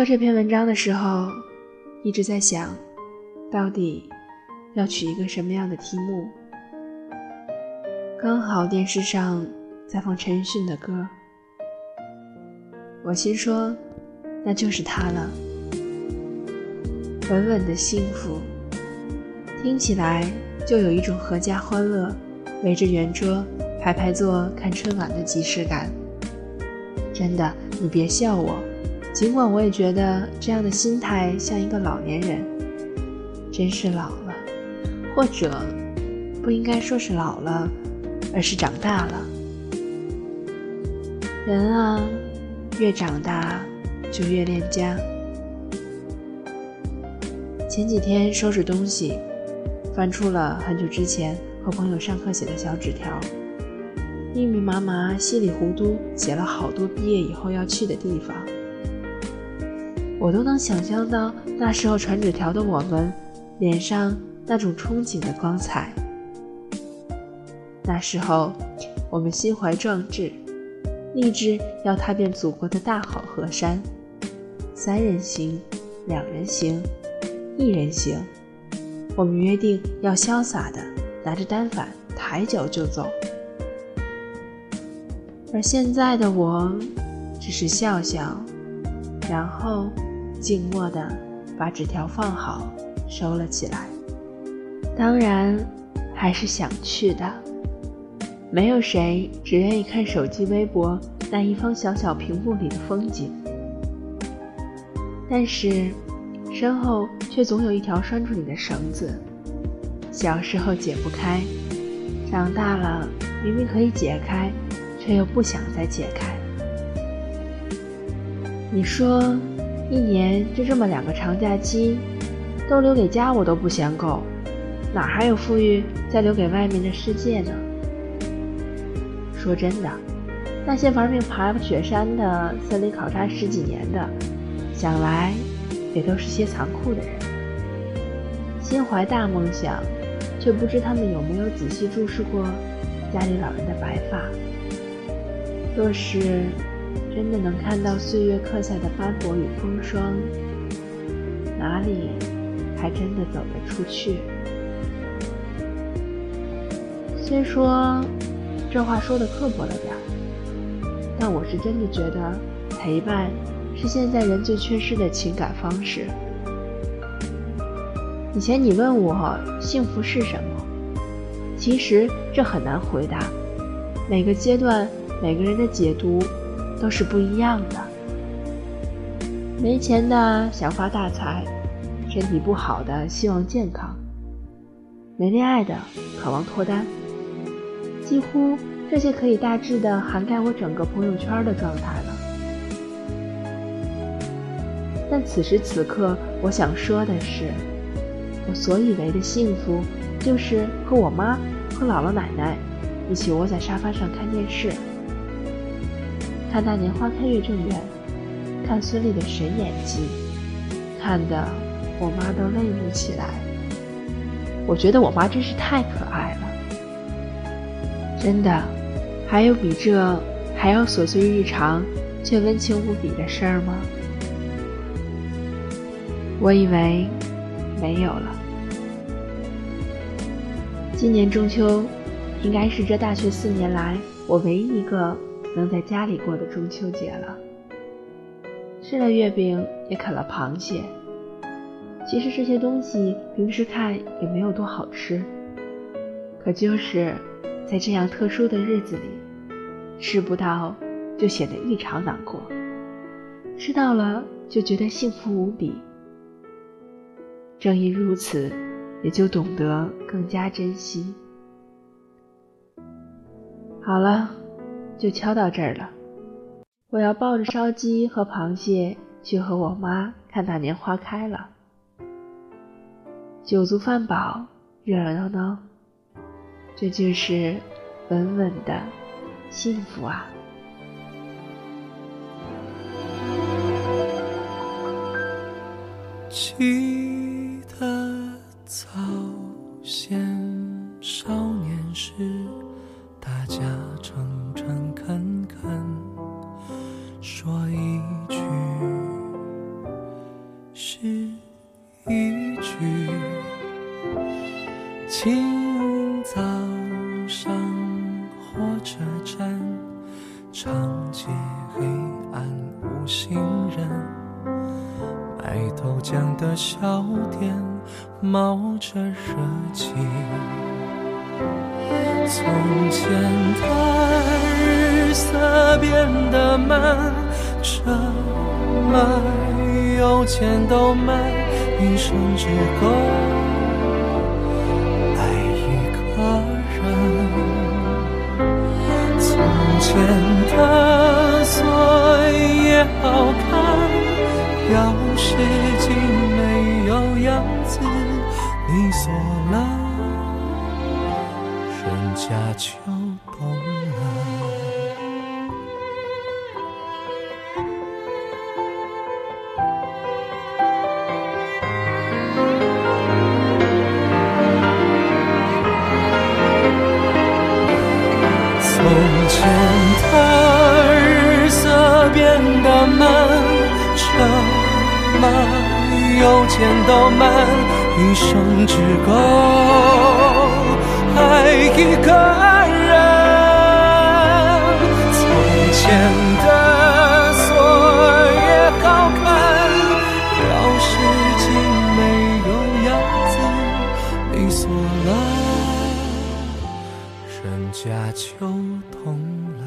挑这篇文章的时候，一直在想，到底要取一个什么样的题目。刚好电视上在放陈奕迅的歌，我心说，那就是他了。稳稳的幸福，听起来就有一种阖家欢乐，围着圆桌排排坐看春晚的即视感。真的，你别笑我。尽管我也觉得这样的心态像一个老年人，真是老了，或者不应该说是老了，而是长大了。人啊，越长大就越恋家。前几天收拾东西，翻出了很久之前和朋友上课写的小纸条，密密麻麻、稀里糊涂写了好多毕业以后要去的地方。我都能想象到那时候传纸条的我们脸上那种憧憬的光彩。那时候，我们心怀壮志，立志要踏遍祖国的大好河山，三人行，两人行，一人行。我们约定要潇洒的拿着单反，抬脚就走。而现在的我，只是笑笑，然后。静默地把纸条放好，收了起来。当然，还是想去的。没有谁只愿意看手机微博那一方小小屏幕里的风景，但是身后却总有一条拴住你的绳子。小时候解不开，长大了明明可以解开，却又不想再解开。你说？一年就这么两个长假期，都留给家我都不嫌够，哪还有富裕再留给外面的世界呢？说真的，那些玩命爬雪山的、森林考察十几年的，想来也都是些残酷的人，心怀大梦想，却不知他们有没有仔细注视过家里老人的白发。若是。真的能看到岁月刻下的斑驳与风霜，哪里还真的走得出去？虽说这话说的刻薄了点儿，但我是真的觉得陪伴是现在人最缺失的情感方式。以前你问我幸福是什么，其实这很难回答，每个阶段每个人的解读。都是不一样的。没钱的想发大财，身体不好的希望健康，没恋爱的渴望脱单，几乎这些可以大致的涵盖我整个朋友圈的状态了。但此时此刻，我想说的是，我所以为的幸福，就是和我妈和姥姥奶奶一起窝在沙发上看电视。看那年花开月正圆，看孙俪的神演技，看得我妈都泪目起来。我觉得我妈真是太可爱了，真的。还有比这还要琐碎日常却温情无比的事儿吗？我以为没有了。今年中秋，应该是这大学四年来我唯一一个。能在家里过的中秋节了，吃了月饼，也啃了螃蟹。其实这些东西平时看也没有多好吃，可就是在这样特殊的日子里，吃不到就显得异常难过，吃到了就觉得幸福无比。正因如此，也就懂得更加珍惜。好了。就敲到这儿了。我要抱着烧鸡和螃蟹去和我妈看那年花开了。酒足饭饱，热热闹闹，这就是稳稳的幸福啊！长街黑暗无行人，卖豆浆的小店冒着热气。从前的日色变得慢，车马邮件都慢，一生只够爱一个人。从前也好看，钥匙竟没有样子，你锁了。人家就懂了。从前的变得慢，车马邮件都慢，一生只够爱一个人。从前的锁也好看，钥匙竟没有样子，你锁了。人家就懂了。